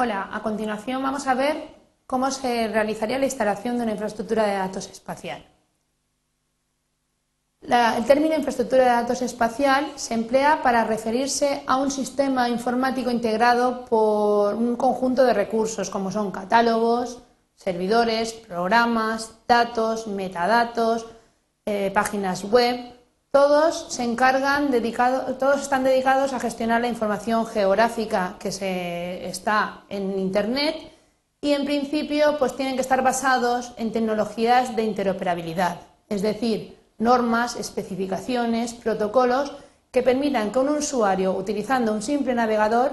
Hola, a continuación vamos a ver cómo se realizaría la instalación de una infraestructura de datos espacial. el término infraestructura de datos espacial se emplea para referirse a un sistema informático integrado por un conjunto de recursos como son catálogos, servidores, programas, datos, metadatos, eh, páginas web, todos se encargan todos están dedicados a gestionar la información geográfica que se está en Internet y en principio pues tienen que estar basados en tecnologías de interoperabilidad, es decir, normas, especificaciones, protocolos que permitan que un usuario utilizando un simple navegador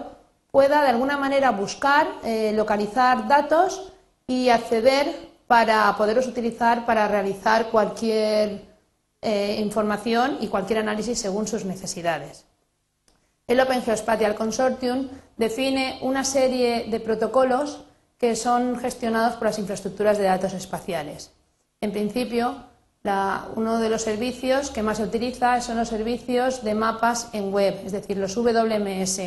pueda de alguna manera buscar, eh, localizar datos y acceder para poderlos utilizar para realizar cualquier eh, información y cualquier análisis según sus necesidades. El Open Geospatial Consortium define una serie de protocolos que son gestionados por las infraestructuras de datos espaciales. En principio, uno de los servicios que más se utiliza son los servicios de mapas en web, es decir, los WMS,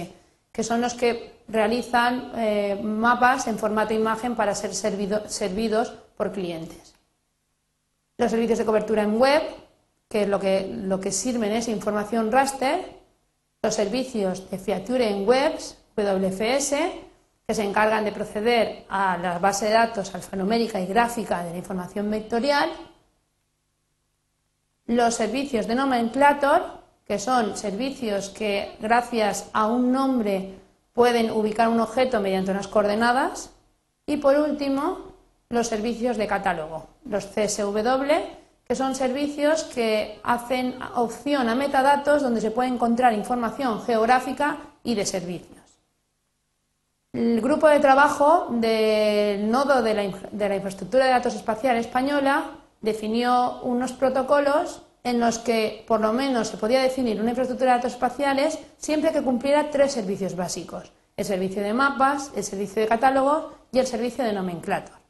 que son los que realizan eh, mapas en formato imagen para ser servidos por clientes. Los servicios de cobertura en web que lo que, lo que sirven es información raster, los servicios de Feature en Webs, WFS, que se encargan de proceder a la base de datos alfanumérica y gráfica de la información vectorial, los servicios de nomenclator, que son servicios que gracias a un nombre pueden ubicar un objeto mediante unas coordenadas, y por último, los servicios de catálogo, los CSW, que son servicios que hacen opción a metadatos donde se puede encontrar información geográfica y de servicios. El grupo de trabajo del nodo de la, infraestructura de datos espacial española definió unos protocolos en los que por lo menos se podía definir una infraestructura de datos espaciales siempre que cumpliera tres servicios básicos, el servicio de mapas, el servicio de catálogo y el servicio de nomenclator.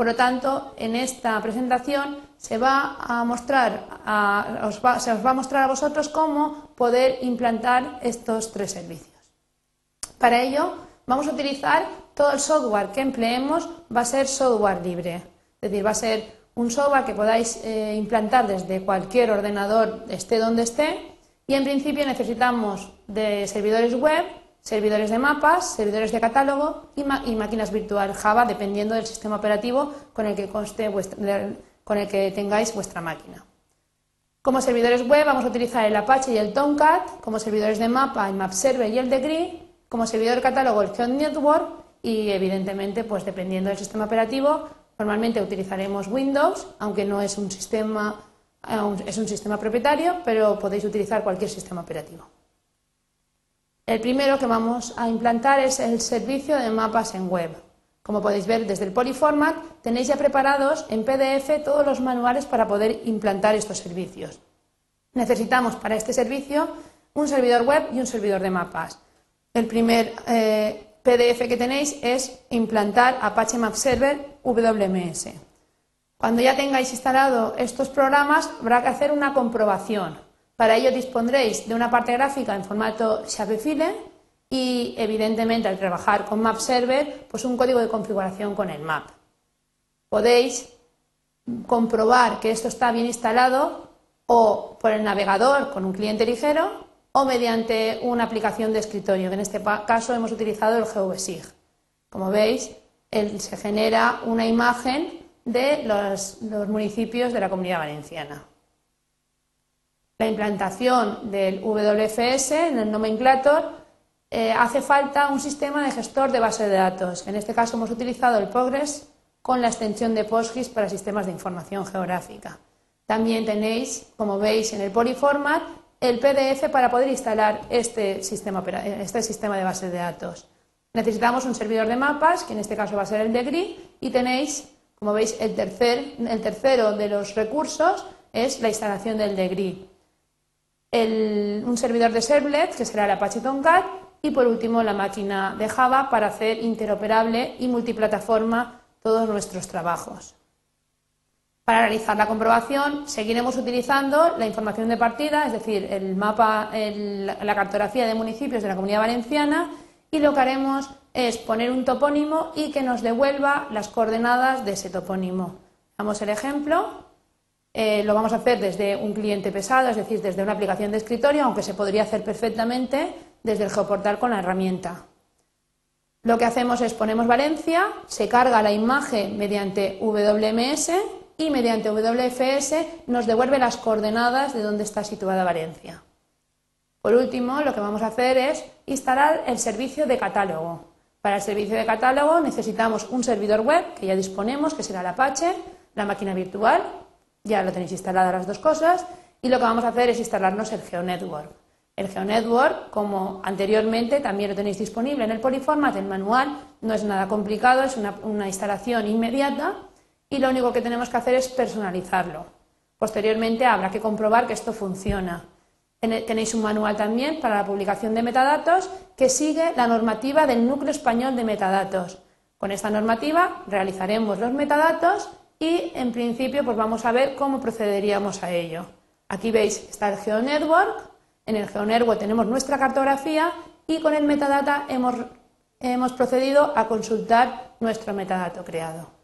Por lo tanto, en esta presentación se, va a mostrar se os va a mostrar a vosotros cómo poder implantar estos tres servicios. Para ello, vamos a utilizar todo el software que empleemos, va a ser software libre. Es decir, va a ser un software que podáis eh, implantar desde cualquier ordenador, esté donde esté, y en principio necesitamos de servidores web servidores de mapas, servidores de catálogo y, máquinas virtual Java, dependiendo del sistema operativo con el que, conste con el que tengáis vuestra máquina. Como servidores web vamos a utilizar el Apache y el Tomcat, como servidores de mapa el MapServer y el Degree, como servidor de catálogo el Network y evidentemente pues dependiendo del sistema operativo normalmente utilizaremos Windows, aunque no es un sistema es un sistema propietario, pero podéis utilizar cualquier sistema operativo. El primero que vamos a implantar es el servicio de mapas en web. Como podéis ver desde el Polyformat tenéis ya preparados en PDF todos los manuales para poder implantar estos servicios. Necesitamos para este servicio un servidor web y un servidor de mapas. El primer eh, PDF que tenéis es implantar Apache Map Server WMS. Cuando ya tengáis instalado estos programas habrá que hacer una comprobación para ello dispondréis de una parte gráfica en formato Shapefile y, evidentemente, al trabajar con Map Server, pues un código de configuración con el map. Podéis comprobar que esto está bien instalado o por el navegador con un cliente ligero o mediante una aplicación de escritorio, que en este caso hemos utilizado el GVSIG. Como veis, se genera una imagen de los municipios de la comunidad valenciana la implantación del WFS en el nomenclator, eh, hace falta un sistema de gestor de base de datos. En este caso hemos utilizado el Progress con la extensión de PostGIS para sistemas de información geográfica. También tenéis, como veis en el Polyformat, el PDF para poder instalar este sistema, este sistema de base de datos. Necesitamos un servidor de mapas, que en este caso va a ser el Degree, y tenéis, como veis, el, tercer, el tercero de los recursos es la instalación del Un servidor de servlet, que será el Apache Tomcat, y por último la máquina de Java para hacer interoperable y multiplataforma todos nuestros trabajos. Para realizar la comprobación seguiremos utilizando la información de partida, es decir, el mapa, la cartografía de municipios de la Comunidad Valenciana y lo que haremos es poner un topónimo y que nos devuelva las coordenadas de ese topónimo. Damos el ejemplo. Eh, lo vamos a hacer desde un cliente pesado, es decir, desde una aplicación de escritorio, aunque se podría hacer perfectamente desde el geoportal con la herramienta. Lo que hacemos es ponemos Valencia, se carga la imagen mediante WMS y mediante WFS nos devuelve las coordenadas de dónde está situada Valencia. Por último, lo que vamos a hacer es instalar el servicio de catálogo. Para el servicio de catálogo necesitamos un servidor web que ya disponemos, que será el Apache, la máquina virtual, ya lo tenéis instalada las dos cosas, y lo que vamos a hacer es instalarnos el GeoNetwork. El GeoNetwork, como anteriormente, también lo tenéis disponible en el Polyformat, el manual, no es nada complicado, es una, una instalación inmediata y lo único que tenemos que hacer es personalizarlo. Posteriormente habrá que comprobar que esto funciona. Tenéis un manual también para la publicación de metadatos que sigue la normativa del núcleo español de metadatos. Con esta normativa realizaremos los metadatos y en principio pues vamos a ver cómo procederíamos a ello. Aquí veis está el GeoNetwork, en el GeoNetwork tenemos nuestra cartografía y con el metadata hemos, hemos procedido a consultar nuestro metadato creado.